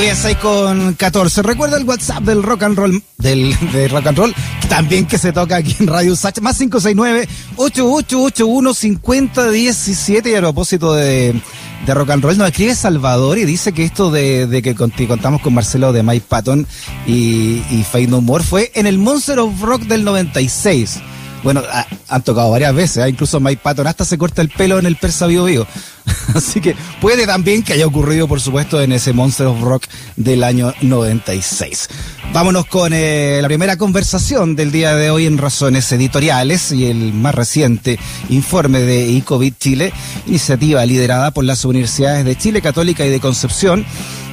Bien, 6 con 14. Recuerda el WhatsApp del rock and roll, del, de rock and roll, también que se toca aquí en Radio Sacha, más 569-8881-5017. Y a propósito de, de rock and roll, nos escribe Salvador y dice que esto de, de que contamos con Marcelo de Mike Patton y, y Fade No More fue en el Monster of Rock del 96 bueno, han tocado varias veces, ¿eh? incluso Mike Patton hasta se corta el pelo en el Persa Vivo Vivo. Así que puede también que haya ocurrido, por supuesto, en ese Monster of Rock del año 96. Vámonos con eh, la primera conversación del día de hoy en Razones Editoriales y el más reciente informe de ICOVID Chile, iniciativa liderada por las universidades de Chile Católica y de Concepción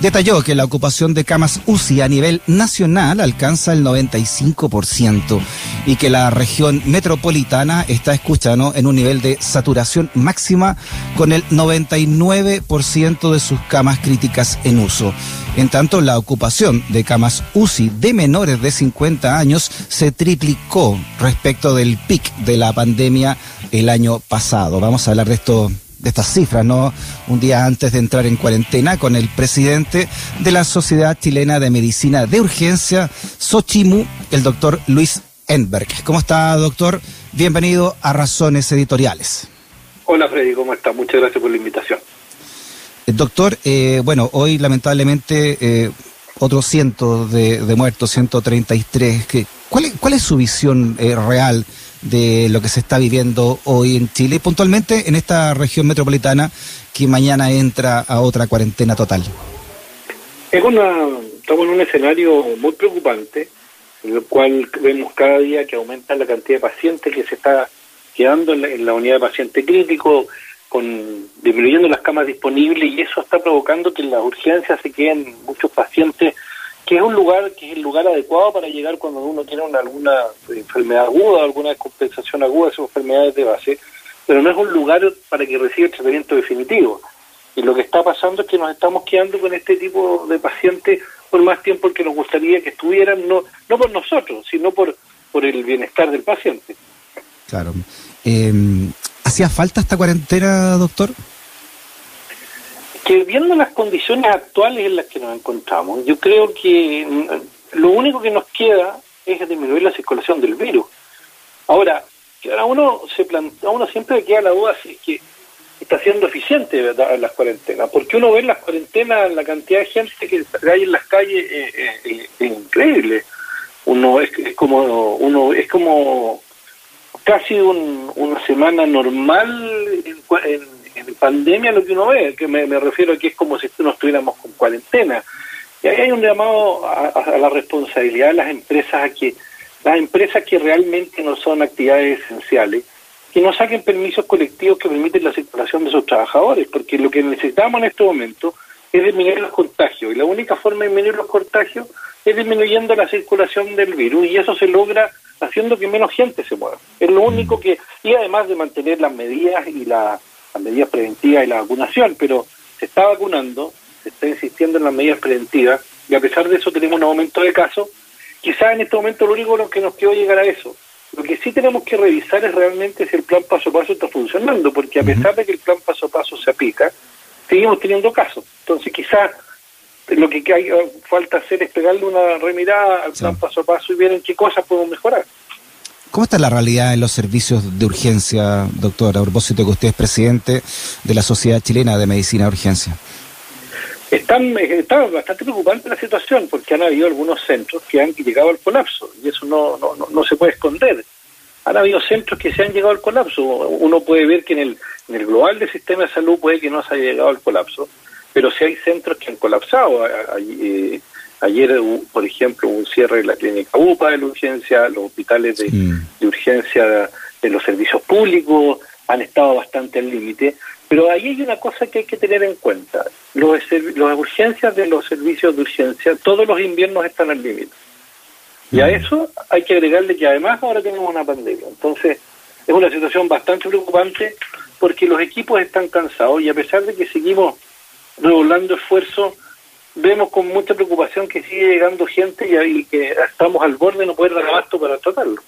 detalló que la ocupación de camas UCI a nivel nacional alcanza el 95% y que la región metropolitana está escuchando en un nivel de saturación máxima con el 99% de sus camas críticas en uso. En tanto, la ocupación de camas UCI de menores de 50 años se triplicó respecto del pic de la pandemia el año pasado. Vamos a hablar de esto de estas cifras, ¿no? Un día antes de entrar en cuarentena con el presidente de la Sociedad Chilena de Medicina de Urgencia, Sochimu, el doctor Luis Enberg. ¿Cómo está, doctor? Bienvenido a Razones Editoriales. Hola, Freddy, ¿cómo está? Muchas gracias por la invitación. Eh, doctor, eh, bueno, hoy lamentablemente eh, otros cientos de, muertos, 133. ¿cuál, es, ¿Cuál es su visión real de lo que se está viviendo hoy en Chile puntualmente en esta región metropolitana que mañana entra a otra cuarentena total? Es una, estamos en un escenario muy preocupante, en el cual vemos cada día que aumenta la cantidad de pacientes que se está quedando en la, unidad de paciente crítico, con disminuyendo las camas disponibles y eso está provocando que en las urgencias se queden muchos pacientes que es un lugar que es el lugar adecuado para llegar cuando uno tiene alguna enfermedad aguda, alguna descompensación aguda, esas enfermedades de base, pero no es un lugar para que reciba el tratamiento definitivo. Y lo que está pasando es que nos estamos quedando con este tipo de pacientes por más tiempo que nos gustaría que estuvieran, no, no por nosotros, sino por, por el bienestar del paciente. Claro. Eh, ¿Hacía falta esta cuarentena, doctor? Que viendo las condiciones actuales en las que nos encontramos, yo creo que mm, lo único que nos queda es disminuir la circulación del virus. Ahora, a uno se plantea, uno siempre queda la duda si es que está siendo eficiente ¿verdad? las cuarentenas, porque uno ve en las cuarentenas la cantidad de gente que hay en las calles eh, eh, es increíble. Uno es, como uno es como casi una semana normal en en pandemia lo que uno ve, que me, refiero a que es como si no estuviéramos con cuarentena. Y ahí hay un llamado a, la responsabilidad de las empresas a que las empresas que realmente no son actividades esenciales, que no saquen permisos colectivos que permiten la circulación de sus trabajadores, porque lo que necesitamos en este momento es disminuir los contagios, y la única forma de disminuir los contagios es disminuyendo la circulación del virus, y eso se logra haciendo que menos gente se mueva. Es lo único que, y además de mantener las medidas y la las medidas preventivas y la vacunación, pero se está vacunando, se está insistiendo en las medidas preventivas y a pesar de eso tenemos un aumento de casos. Quizás en este momento lo único que nos quedó llegar a eso. Lo que sí tenemos que revisar es realmente si el plan paso a paso está funcionando, porque a pesar de que el plan paso a paso se aplica, seguimos teniendo casos. Entonces quizás lo que hay, falta hacer es pegarle una remirada al plan paso a paso y ver en qué cosas podemos mejorar. ¿Cómo está la realidad en los servicios de urgencia, doctor? A propósito que usted es presidente de la Sociedad Chilena de Medicina de Urgencia. Están, está bastante preocupante la situación porque han habido algunos centros que han llegado al colapso y eso no, no, no, se puede esconder. Han habido centros que se han llegado al colapso. Uno puede ver que en el, en el global del sistema de salud puede que no se haya llegado al colapso, pero si hay centros que han colapsado. Eh, Ayer, por ejemplo, un cierre de la clínica UPA de la urgencia, los hospitales de, urgencia de los servicios públicos han estado bastante al límite, pero ahí hay una cosa que hay que tener en cuenta. Los, las urgencias de los servicios de urgencia, todos los inviernos están al límite. Y a mm. eso hay que agregarle que además ahora tenemos una pandemia. Entonces, es una situación bastante preocupante porque los equipos están cansados y a pesar de que seguimos redoblando esfuerzos, vemos con mucha preocupación que sigue llegando gente y, que estamos al borde de no poder dar abasto para tratarlo.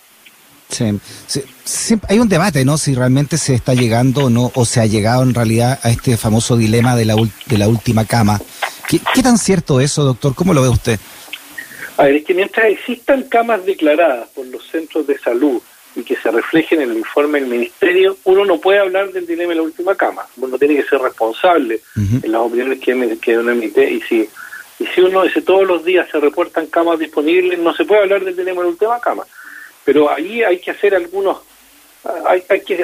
Sí, hay un debate, ¿no? Si realmente se está llegando o no, o se ha llegado en realidad a este famoso dilema de la, de la última cama. ¿Qué, tan cierto eso, doctor? ¿Cómo lo ve usted? A ver, es que mientras existan camas declaradas por los centros de salud y que se reflejen en el informe del ministerio, uno no puede hablar del dilema de la última cama. Uno tiene que ser responsable en las opiniones que, que uno emite y si y si uno dice todos los días se reportan camas disponibles, no se puede hablar del dilema de la última cama. Pero ahí hay que hacer algunos, hay, hay que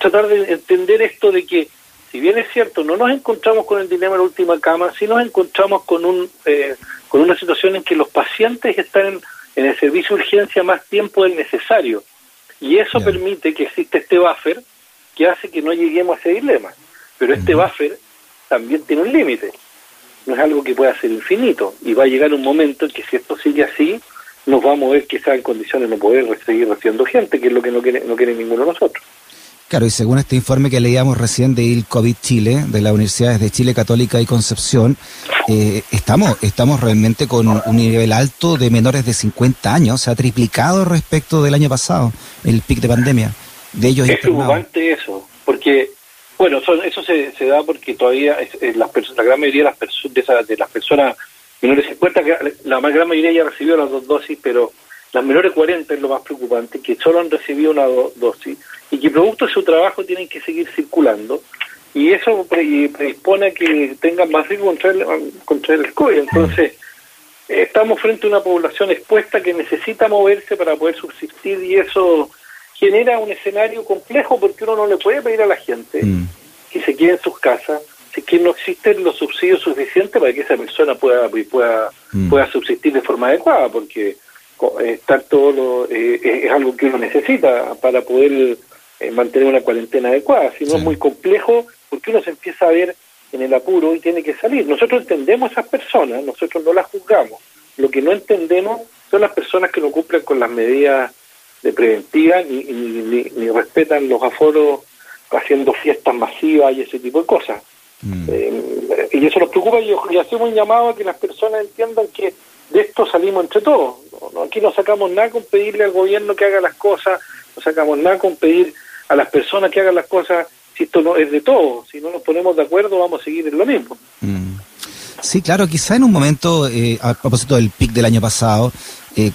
tratar de entender esto de que, si bien es cierto, no nos encontramos con el dilema de la última cama, sí nos encontramos con, un, eh, con una situación en que los pacientes están en, el servicio de urgencia más tiempo del necesario. Y eso permite que exista este buffer que hace que no lleguemos a ese dilema. Pero este buffer también tiene un límite no es algo que pueda ser infinito y va a llegar un momento en que si esto sigue así, nos vamos a ver que está en condiciones de no poder seguir recibiendo gente, que es lo que no quiere, no quiere ninguno de nosotros. Claro, y según este informe que leíamos recién de il COVID Chile, de las universidades de Chile Católica y Concepción, eh, estamos, estamos realmente con un, nivel alto de menores de 50 años, se ha triplicado respecto del año pasado, el pic de pandemia. De ellos es preocupante eso, porque bueno, eso se, se, da porque todavía las personas, la gran mayoría de las, personas de, de, las personas menores de 50, la más gran mayoría ya recibió las dos dosis, pero las menores 40 es lo más preocupante, que solo han recibido una dosis y que producto de su trabajo tienen que seguir circulando y eso predispone a que tengan más riesgo contra el, contra el COVID. Entonces, estamos frente a una población expuesta que necesita moverse para poder subsistir y eso genera un escenario complejo porque uno no le puede pedir a la gente mm. que se quede en sus casas si que no existen los subsidios suficientes para que esa persona pueda pueda mm. pueda subsistir de forma adecuada porque eh, estar todo lo, eh, es algo que uno necesita para poder eh, mantener una cuarentena adecuada si no es muy complejo porque uno se empieza a ver en el apuro y tiene que salir nosotros entendemos a esas personas nosotros no las juzgamos lo que no entendemos son las personas que no cumplen con las medidas de preventiva ni, ni, respetan los aforos haciendo fiestas masivas y ese tipo de cosas. Mm. Eh, y eso nos preocupa y, y, hacemos un llamado a que las personas entiendan que de esto salimos entre todos. aquí no sacamos nada con pedirle al gobierno que haga las cosas, no sacamos nada con pedir a las personas que hagan las cosas si esto no es de todos. Si no nos ponemos de acuerdo vamos a seguir en lo mismo. Mm. Sí, claro, quizá en un momento, eh, a propósito del pic del año pasado, eh,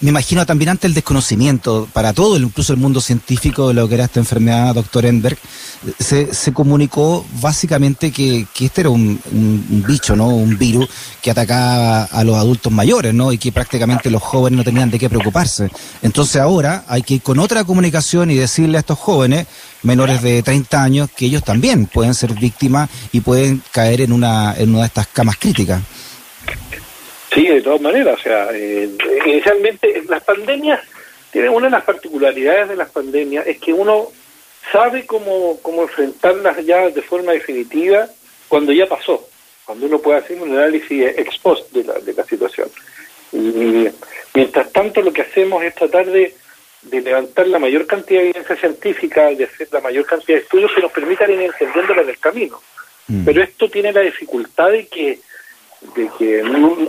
me imagino también ante el desconocimiento para todo, incluso el mundo científico de lo que era esta enfermedad, doctor Enberg, se, se comunicó básicamente que, que este era un, bicho, ¿no? Un virus que atacaba a los adultos mayores, ¿no? Y que prácticamente los jóvenes no tenían de qué preocuparse. Entonces ahora hay que ir con otra comunicación y decirle a estos jóvenes menores de 30 años que ellos también pueden ser víctimas y pueden caer en una, en una de estas camas críticas. Sí, de todas maneras. O sea, eh, inicialmente las pandemias tienen una de las particularidades de las pandemias es que uno sabe cómo, cómo enfrentarlas ya de forma definitiva cuando ya pasó, cuando uno puede hacer un análisis ex post de la, de la situación. Y mientras tanto lo que hacemos es tratar de, de levantar la mayor cantidad de evidencia científica, de hacer la mayor cantidad de estudios que nos permitan ir entendiéndola en el camino. Mm. Pero esto tiene la dificultad de que de que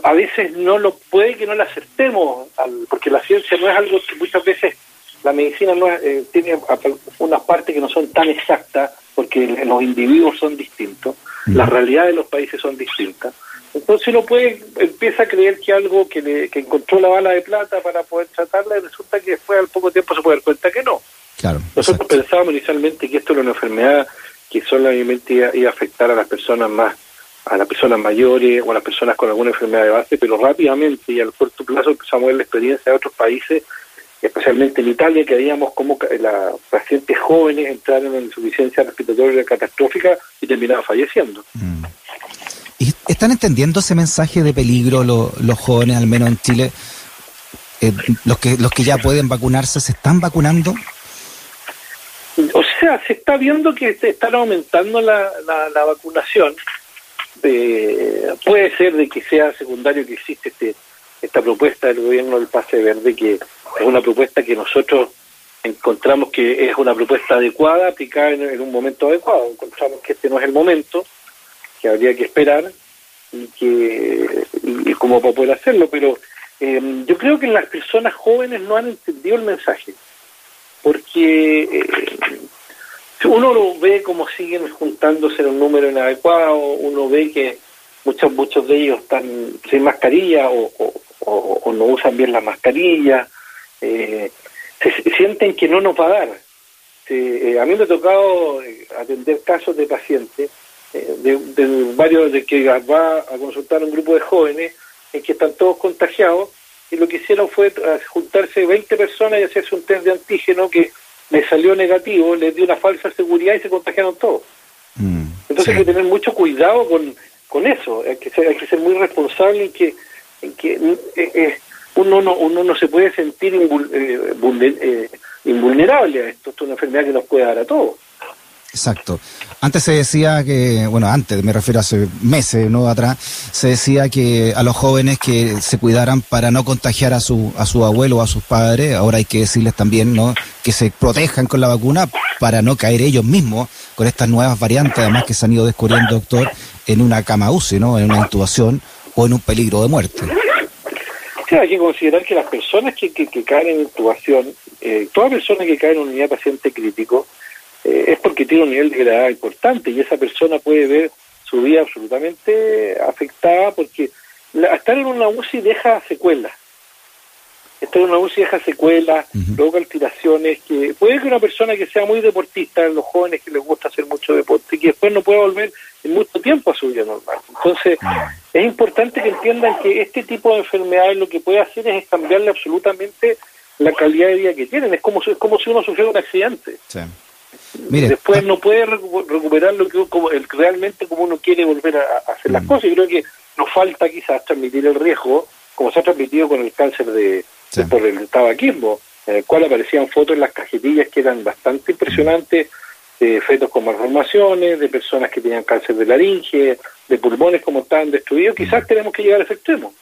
a veces no lo puede que no lo aceptemos, porque la ciencia no es algo que muchas veces la medicina no eh, tiene unas partes que no son tan exactas, porque los individuos son distintos, las realidades de los países son distintas. Entonces uno puede, empieza a creer que algo que, le, que encontró la bala de plata para poder tratarla y resulta que después al poco tiempo se puede dar cuenta que no. Claro, Nosotros pensábamos inicialmente que esto era una enfermedad que solamente iba a afectar a las personas más a las personas mayores o a las personas con alguna enfermedad de base, pero rápidamente y al corto plazo empezamos a ver la experiencia de otros países, especialmente en Italia, que veíamos cómo las pacientes jóvenes entraron en insuficiencia respiratoria catastrófica y terminaban falleciendo. Mm. ¿Y están entendiendo ese mensaje de peligro los jóvenes, al menos en Chile? Eh, los que los que ya pueden vacunarse, ¿se están vacunando? O sea, se está viendo que están aumentando la, la vacunación eh, puede ser de que sea secundario que existe este, esta propuesta del gobierno del pase verde, que es una propuesta que nosotros encontramos que es una propuesta adecuada, aplicada en, un momento adecuado. Encontramos que este no es el momento, que habría que esperar y que y, cómo para poder hacerlo, pero em, yo creo que las personas jóvenes no han entendido el mensaje, porque eh, uno lo ve como siguen juntándose en un número inadecuado, uno ve que muchos muchos de ellos están sin mascarilla o, no usan bien la mascarilla, eh, se, sienten que no nos va a dar. Eh, a mí me ha tocado eh, atender casos de pacientes, de, de, varios de que va a consultar un grupo de jóvenes en que están todos contagiados y lo que hicieron fue juntarse 20 personas y hacerse un test de antígeno que le salió negativo, les dio una falsa seguridad y se contagiaron todos. Mm, Entonces hay que tener mucho cuidado con, con eso, hay que ser, hay que ser muy responsable en que, en que eh, eh, uno, no, uno no se puede sentir eh, invulnerable a esto, esto es una enfermedad que nos puede dar a todos. Exacto. Antes se decía que, bueno, antes, me refiero a hace meses, ¿no? Atrás, se decía que a los jóvenes que se cuidaran para no contagiar a su, a su abuelo o a sus padres. Ahora hay que decirles también, ¿no? Que se protejan con la vacuna para no caer ellos mismos con estas nuevas variantes, además que se han ido descubriendo, doctor, en una cama UCI, ¿no? En una intubación o en un peligro de muerte. Sí, hay que considerar que las personas que, que, caen en intubación, eh, toda persona que cae en unidad paciente crítico, eh, es porque tiene un nivel de gravedad importante y esa persona puede ver su vida absolutamente afectada porque estar en una UCI deja secuelas. Estar en una UCI deja secuelas, luego alteraciones, que puede que una persona que sea muy deportista, los jóvenes que les gusta hacer mucho deporte, y que después no pueda volver en mucho tiempo a su vida normal. Entonces, es importante que entiendan que este tipo de enfermedades lo que puede hacer es cambiarle absolutamente la calidad de vida que tienen. Es como, es como si uno sufriera un accidente. Sí. Después ah. no puede recuperar lo que como, realmente como uno quiere volver a, hacer las mm. cosas. Y creo que nos falta quizás transmitir el riesgo, como se ha transmitido con el cáncer de, por el tabaquismo, en el cual aparecían fotos en las cajetillas que eran bastante impresionantes, de fetos con malformaciones, de personas que tenían cáncer de laringe, de pulmones como estaban destruidos. Quizás mm. tenemos que llegar a ese extremo.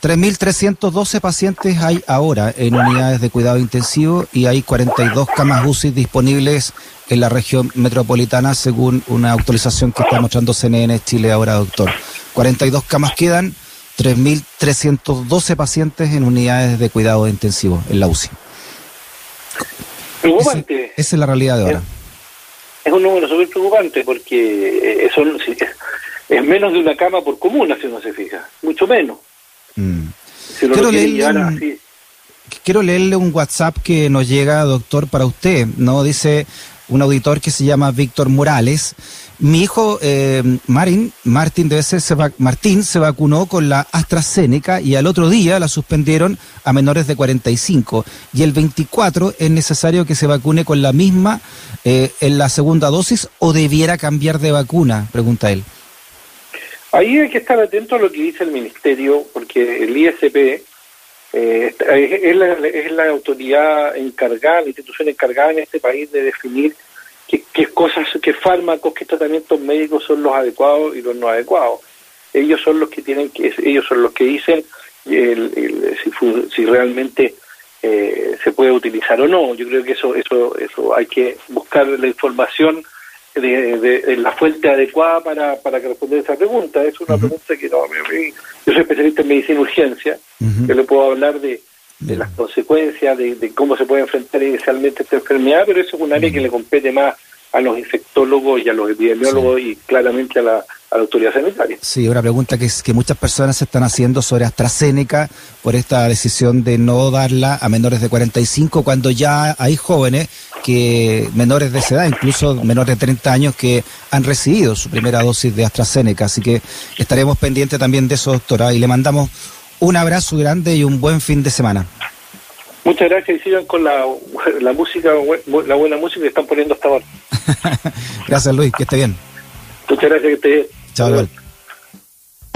3.312 pacientes hay ahora en unidades de cuidado intensivo y hay 42 camas UCI disponibles en la región metropolitana según una actualización que está mostrando CNN Chile ahora, doctor. 42 camas quedan, 3.312 pacientes en unidades de cuidado intensivo en la UCI. Preocupante. esa es la realidad de ahora. Es, un número súper preocupante porque eh, son, es menos de una cama por comuna, si uno se fija, mucho menos. Mm. quiero, leerle un, quiero leerle un WhatsApp que nos llega, doctor, para usted. no Dice un auditor que se llama Víctor Morales. Mi hijo eh, Marín, Martín debe ser, se Martín se vacunó con la AstraZeneca y al otro día la suspendieron a menores de 45 y el 24 es necesario que se vacune con la misma eh, en la segunda dosis o debiera cambiar de vacuna, pregunta él. Ahí hay que estar atento a lo que dice el Ministerio, porque el ISP eh, es, la, es, la, autoridad encargada, la institución encargada en este país de definir qué, qué, cosas, qué fármacos, qué tratamientos médicos son los adecuados y los no adecuados. Ellos son los que tienen que, ellos son los que dicen el, si, si, realmente eh, se puede utilizar o no. Yo creo que eso, eso, eso hay que buscar la información de, la fuente adecuada para, para responder esa pregunta. Es una pregunta que no, yo soy especialista en medicina urgencia, yo le puedo hablar de, de las consecuencias, de, cómo se puede enfrentar inicialmente esta enfermedad, pero eso es un área que le compete más a los infectólogos y a los epidemiólogos y claramente a la, a la autoridad sanitaria. Sí, una pregunta que, es, que muchas personas se están haciendo sobre AstraZeneca por esta decisión de no darla a menores de 45 cuando ya hay jóvenes que menores de esa edad, incluso menores de 30 años que han recibido su primera dosis de AstraZeneca, así que estaremos pendientes también de eso, doctora, y le mandamos un abrazo grande y un buen fin de semana. Muchas gracias y sigan con la, la música, la buena música que están poniendo hasta ahora. gracias Luis, que esté bien. Muchas gracias, que esté bien. Ciao.